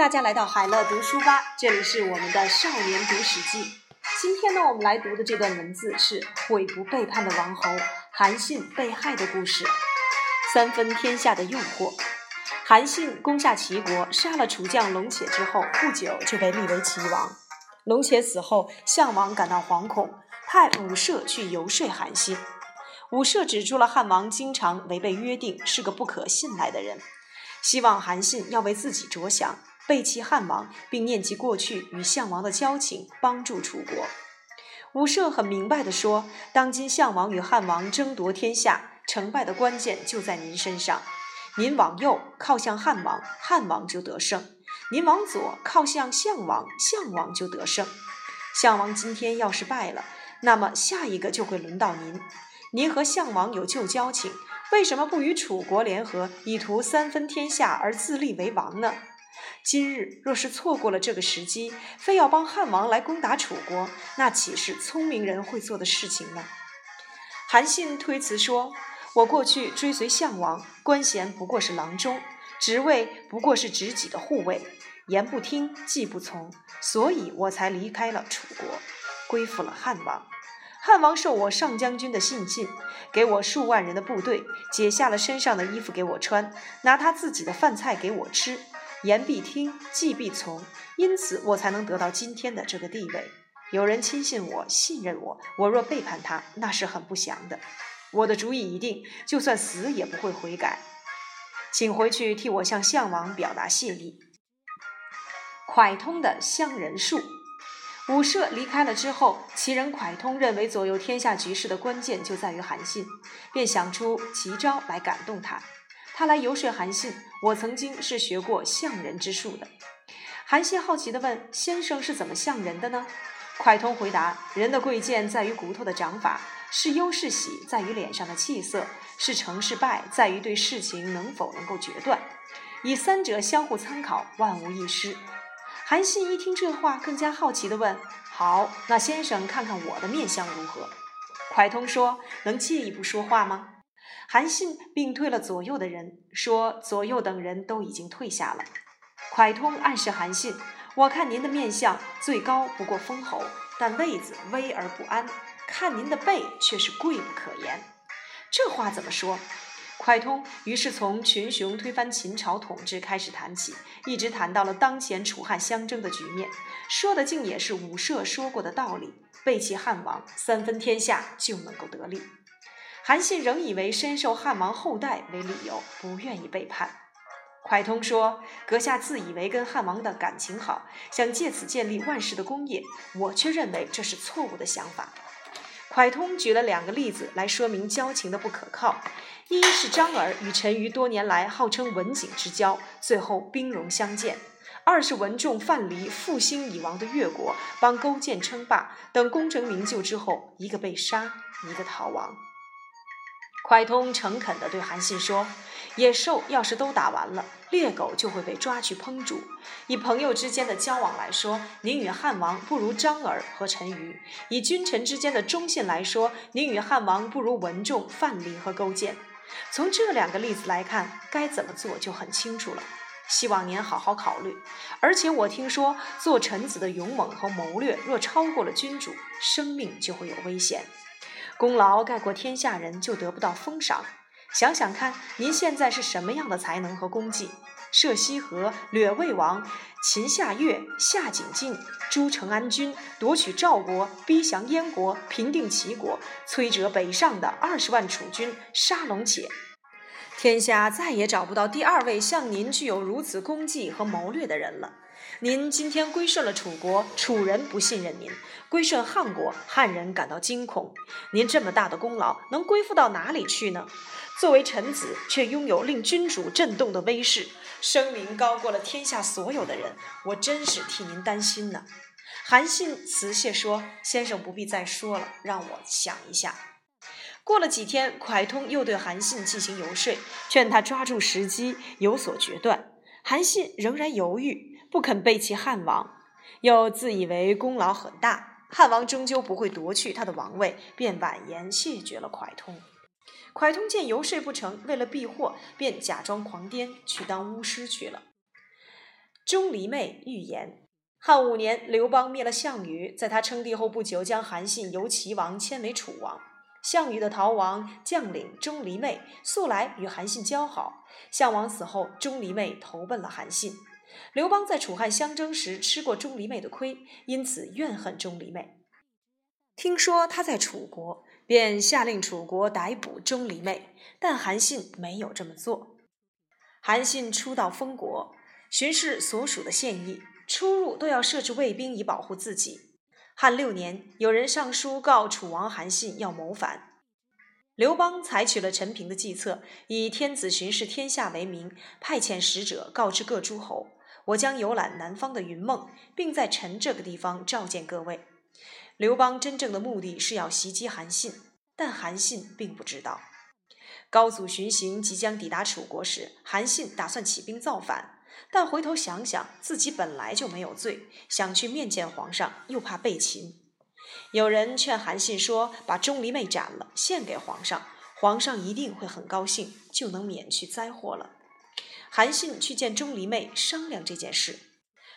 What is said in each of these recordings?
大家来到海乐读书吧，这里是我们的少年读史记。今天呢，我们来读的这段文字是悔不背叛的王侯韩信被害的故事。三分天下的诱惑，韩信攻下齐国，杀了楚将龙且之后，不久就被立为齐王。龙且死后，项王感到惶恐，派武涉去游说韩信。武涉指出了汉王经常违背约定，是个不可信赖的人，希望韩信要为自己着想。背弃汉王，并念及过去与项王的交情，帮助楚国。武涉很明白地说：“当今项王与汉王争夺天下，成败的关键就在您身上。您往右靠向汉王，汉王就得胜；您往左靠向项王，项王就得胜。项王今天要是败了，那么下一个就会轮到您。您和项王有旧交情，为什么不与楚国联合，以图三分天下而自立为王呢？”今日若是错过了这个时机，非要帮汉王来攻打楚国，那岂是聪明人会做的事情呢？韩信推辞说：“我过去追随项王，官衔不过是郎中，职位不过是执戟的护卫，言不听，计不从，所以我才离开了楚国，归附了汉王。汉王受我上将军的信信，给我数万人的部队，解下了身上的衣服给我穿，拿他自己的饭菜给我吃。”言必听，计必从，因此我才能得到今天的这个地位。有人轻信我，信任我，我若背叛他，那是很不祥的。我的主意已定，就算死也不会悔改。请回去替我向项王表达谢意。蒯通的相人术，武涉离开了之后，其人蒯通认为左右天下局势的关键就在于韩信，便想出奇招来感动他。他来游说韩信，我曾经是学过相人之术的。韩信好奇地问：“先生是怎么相人的呢？”蒯通回答：“人的贵贱在于骨头的长法，是忧是喜在于脸上的气色，是成是败在于对事情能否能够决断。以三者相互参考，万无一失。”韩信一听这话，更加好奇地问：“好，那先生看看我的面相如何？”蒯通说：“能借一步说话吗？”韩信并退了左右的人，说：“左右等人都已经退下了。”蒯通暗示韩信：“我看您的面相最高不过封侯，但位子危而不安；看您的背却是贵不可言。”这话怎么说？蒯通于是从群雄推翻秦朝统治开始谈起，一直谈到了当前楚汉相争的局面，说的竟也是武涉说过的道理：背弃汉王，三分天下就能够得利。韩信仍以为深受汉王后代为理由，不愿意背叛。蒯通说：“阁下自以为跟汉王的感情好，想借此建立万世的功业，我却认为这是错误的想法。”蒯通举了两个例子来说明交情的不可靠：一是张耳与陈馀多年来号称文景之交，最后兵戎相见；二是文仲、范蠡复兴已亡的越国，帮勾践称霸，等功成名就之后，一个被杀，一个逃亡。蒯通诚恳地对韩信说：“野兽要是都打完了，猎狗就会被抓去烹煮。以朋友之间的交往来说，您与汉王不如张耳和陈馀；以君臣之间的忠信来说，您与汉王不如文仲、范蠡和勾践。从这两个例子来看，该怎么做就很清楚了。希望您好好考虑。而且我听说，做臣子的勇猛和谋略若超过了君主，生命就会有危险。”功劳盖过天下人就得不到封赏。想想看，您现在是什么样的才能和功绩？涉西河，掠魏王，擒夏越，下景晋，诸城安军，夺取赵国，逼降燕国，平定齐国，摧折北上的二十万楚军，杀龙且。天下再也找不到第二位像您具有如此功绩和谋略的人了。您今天归顺了楚国，楚人不信任您；归顺汉国，汉人感到惊恐。您这么大的功劳，能归附到哪里去呢？作为臣子，却拥有令君主震动的威势，声名高过了天下所有的人，我真是替您担心呢。韩信辞谢说：“先生不必再说了，让我想一下。”过了几天，蒯通又对韩信进行游说，劝他抓住时机，有所决断。韩信仍然犹豫。不肯背弃汉王，又自以为功劳很大，汉王终究不会夺去他的王位，便婉言谢绝了蒯通。蒯通见游说不成，为了避祸，便假装狂癫，去当巫师去了。钟离昧预言。汉五年，刘邦灭了项羽，在他称帝后不久，将韩信由齐王迁为楚王。项羽的逃亡将领钟离昧素来与韩信交好，项王死后，钟离昧投奔了韩信。刘邦在楚汉相争时吃过钟离昧的亏，因此怨恨钟离昧。听说他在楚国，便下令楚国逮捕钟离昧，但韩信没有这么做。韩信初到封国，巡视所属的县邑，出入都要设置卫兵以保护自己。汉六年，有人上书告楚王韩信要谋反，刘邦采取了陈平的计策，以天子巡视天下为名，派遣使者告知各诸侯：“我将游览南方的云梦，并在陈这个地方召见各位。”刘邦真正的目的是要袭击韩信，但韩信并不知道。高祖巡行即将抵达楚国时，韩信打算起兵造反。但回头想想，自己本来就没有罪，想去面见皇上，又怕被擒。有人劝韩信说：“把钟离昧斩了，献给皇上，皇上一定会很高兴，就能免去灾祸了。”韩信去见钟离昧商量这件事。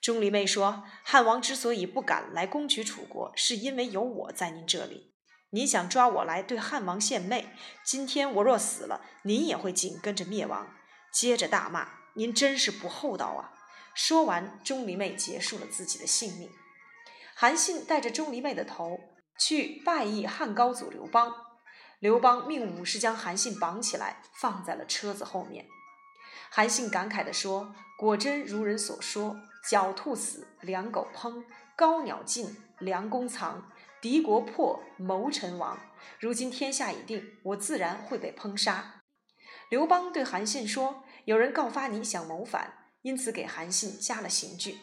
钟离昧说：“汉王之所以不敢来攻取楚国，是因为有我在您这里。您想抓我来对汉王献媚，今天我若死了，您也会紧跟着灭亡。”接着大骂。您真是不厚道啊！说完，钟离昧结束了自己的性命。韩信带着钟离昧的头去拜谒汉高祖刘邦。刘邦命武士将韩信绑起来，放在了车子后面。韩信感慨地说：“果真如人所说，狡兔死，良狗烹；高鸟尽，良弓藏；敌国破，谋臣亡。如今天下已定，我自然会被烹杀。”刘邦对韩信说。有人告发你想谋反，因此给韩信加了刑具。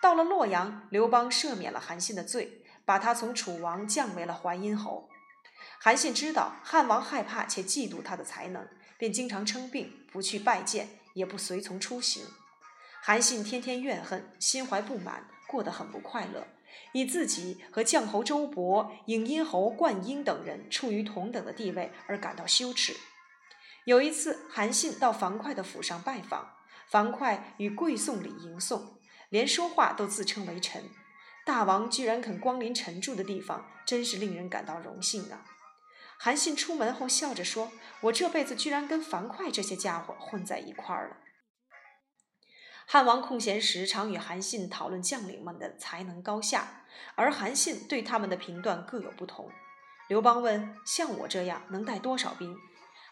到了洛阳，刘邦赦免了韩信的罪，把他从楚王降为了淮阴侯。韩信知道汉王害怕且嫉妒他的才能，便经常称病，不去拜见，也不随从出行。韩信天天怨恨，心怀不满，过得很不快乐，以自己和绛侯周勃、颍阴侯灌婴等人处于同等的地位而感到羞耻。有一次，韩信到樊哙的府上拜访，樊哙与跪送礼迎送，连说话都自称为臣。大王居然肯光临臣住的地方，真是令人感到荣幸啊！韩信出门后笑着说：“我这辈子居然跟樊哙这些家伙混在一块儿了。”汉王空闲时常与韩信讨论将领们的才能高下，而韩信对他们的评断各有不同。刘邦问：“像我这样能带多少兵？”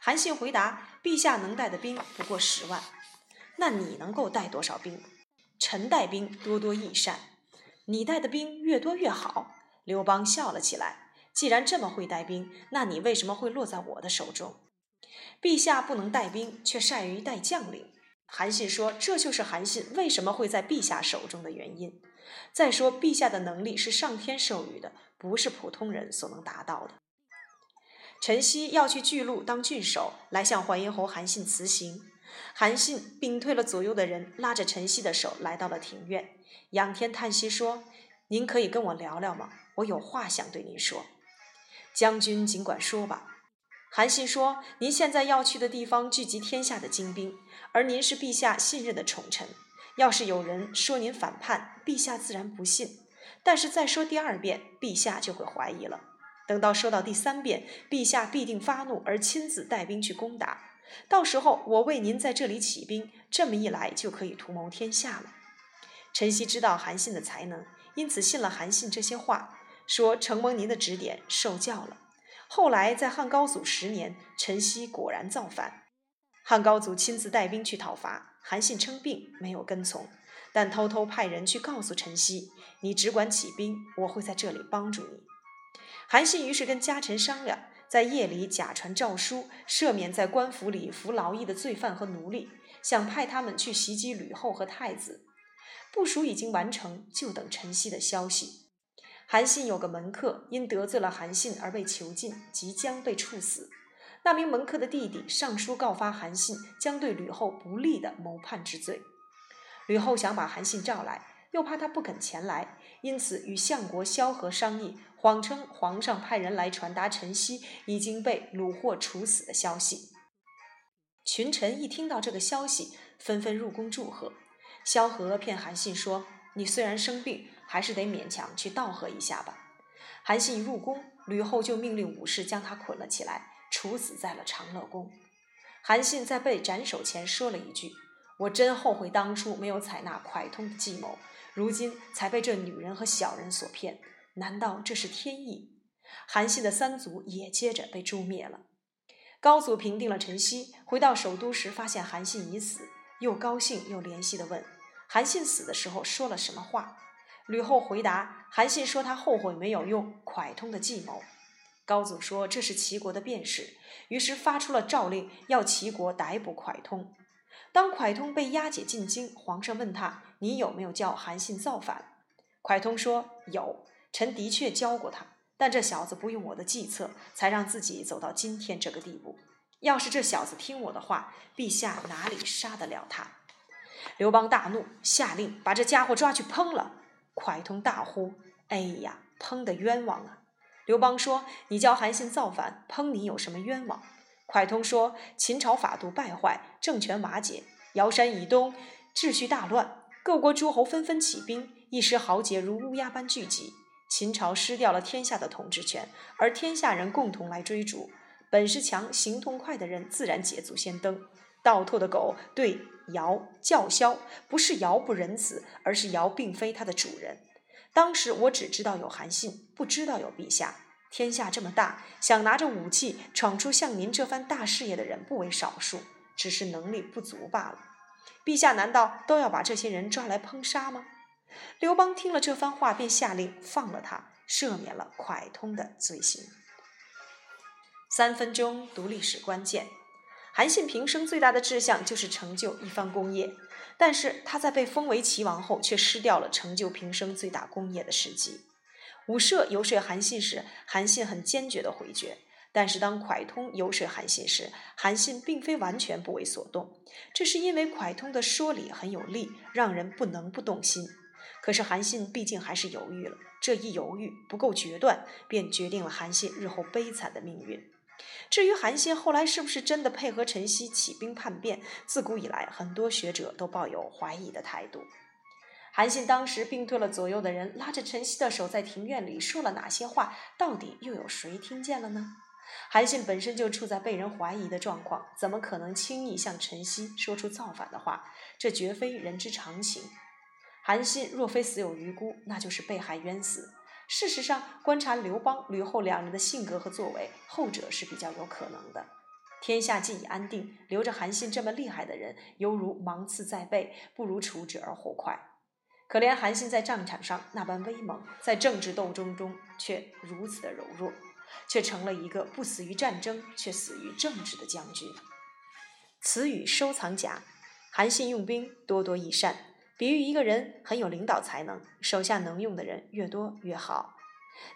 韩信回答：“陛下能带的兵不过十万，那你能够带多少兵？”臣带兵多多益善，你带的兵越多越好。刘邦笑了起来：“既然这么会带兵，那你为什么会落在我的手中？”陛下不能带兵，却善于带将领。韩信说：“这就是韩信为什么会在陛下手中的原因。再说，陛下的能力是上天授予的，不是普通人所能达到的。”陈豨要去巨鹿当郡守，来向淮阴侯韩信辞行。韩信屏退了左右的人，拉着陈豨的手来到了庭院，仰天叹息说：“您可以跟我聊聊吗？我有话想对您说。”将军尽管说吧。韩信说：“您现在要去的地方聚集天下的精兵，而您是陛下信任的宠臣。要是有人说您反叛，陛下自然不信；但是再说第二遍，陛下就会怀疑了。”等到说到第三遍，陛下必定发怒而亲自带兵去攻打。到时候我为您在这里起兵，这么一来就可以图谋天下了。陈曦知道韩信的才能，因此信了韩信这些话，说承蒙您的指点，受教了。后来在汉高祖十年，陈曦果然造反，汉高祖亲自带兵去讨伐，韩信称病没有跟从，但偷偷派人去告诉陈曦：“你只管起兵，我会在这里帮助你。”韩信于是跟家臣商量，在夜里假传诏书，赦免在官府里服劳役的罪犯和奴隶，想派他们去袭击吕后和太子。部署已经完成，就等陈曦的消息。韩信有个门客因得罪了韩信而被囚禁，即将被处死。那名门客的弟弟上书告发韩信将对吕后不利的谋叛之罪。吕后想把韩信召来。又怕他不肯前来，因此与相国萧何商议，谎称皇上派人来传达陈豨已经被虏获处死的消息。群臣一听到这个消息，纷纷入宫祝贺。萧何骗韩信说：“你虽然生病，还是得勉强去道贺一下吧。”韩信入宫，吕后就命令武士将他捆了起来，处死在了长乐宫。韩信在被斩首前说了一句：“我真后悔当初没有采纳蒯通的计谋，如今才被这女人和小人所骗。难道这是天意？”韩信的三族也接着被诛灭了。高祖平定了陈豨，回到首都时，发现韩信已死，又高兴又怜惜地问：“韩信死的时候说了什么话？”吕后回答：“韩信说他后悔没有用蒯通的计谋。”高祖说：“这是齐国的便士。”于是发出了诏令，要齐国逮捕蒯通。当蒯通被押解进京，皇上问他：“你有没有叫韩信造反？”蒯通说：“有，臣的确教过他。”但这小子不用我的计策，才让自己走到今天这个地步。要是这小子听我的话，陛下哪里杀得了他？刘邦大怒，下令把这家伙抓去烹了。蒯通大呼：“哎呀，烹的冤枉啊！”刘邦说：“你叫韩信造反，烹你有什么冤枉？”蒯通说：“秦朝法度败坏，政权瓦解，尧山以东秩序大乱，各国诸侯纷纷起兵，一时豪杰如乌鸦般聚集。”秦朝失掉了天下的统治权，而天下人共同来追逐。本事强、行动快的人自然捷足先登。倒退的狗对尧叫嚣，不是尧不仁慈，而是尧并非他的主人。当时我只知道有韩信，不知道有陛下。天下这么大，想拿着武器闯出像您这番大事业的人不为少数，只是能力不足罢了。陛下难道都要把这些人抓来烹杀吗？刘邦听了这番话，便下令放了他，赦免了蒯通的罪行。三分钟读历史关键：韩信平生最大的志向就是成就一番功业，但是他在被封为齐王后，却失掉了成就平生最大功业的时机。武涉游说韩信时，韩信很坚决的回绝；但是当蒯通游说韩信时，韩信并非完全不为所动，这是因为蒯通的说理很有力，让人不能不动心。可是韩信毕竟还是犹豫了，这一犹豫不够决断，便决定了韩信日后悲惨的命运。至于韩信后来是不是真的配合陈豨起兵叛变，自古以来很多学者都抱有怀疑的态度。韩信当时病退了左右的人，拉着陈豨的手在庭院里说了哪些话，到底又有谁听见了呢？韩信本身就处在被人怀疑的状况，怎么可能轻易向陈豨说出造反的话？这绝非人之常情。韩信若非死有余辜，那就是被害冤死。事实上，观察刘邦、吕后两人的性格和作为，后者是比较有可能的。天下既已安定，留着韩信这么厉害的人，犹如芒刺在背，不如除之而后快。可怜韩信在战场上那般威猛，在政治斗争中却如此的柔弱，却成了一个不死于战争，却死于政治的将军。词语收藏夹：韩信用兵多多益善。比喻一个人很有领导才能，手下能用的人越多越好。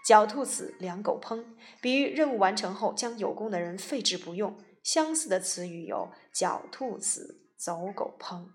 狡兔死，良狗烹，比喻任务完成后将有功的人废置不用。相似的词语有狡兔死，走狗烹。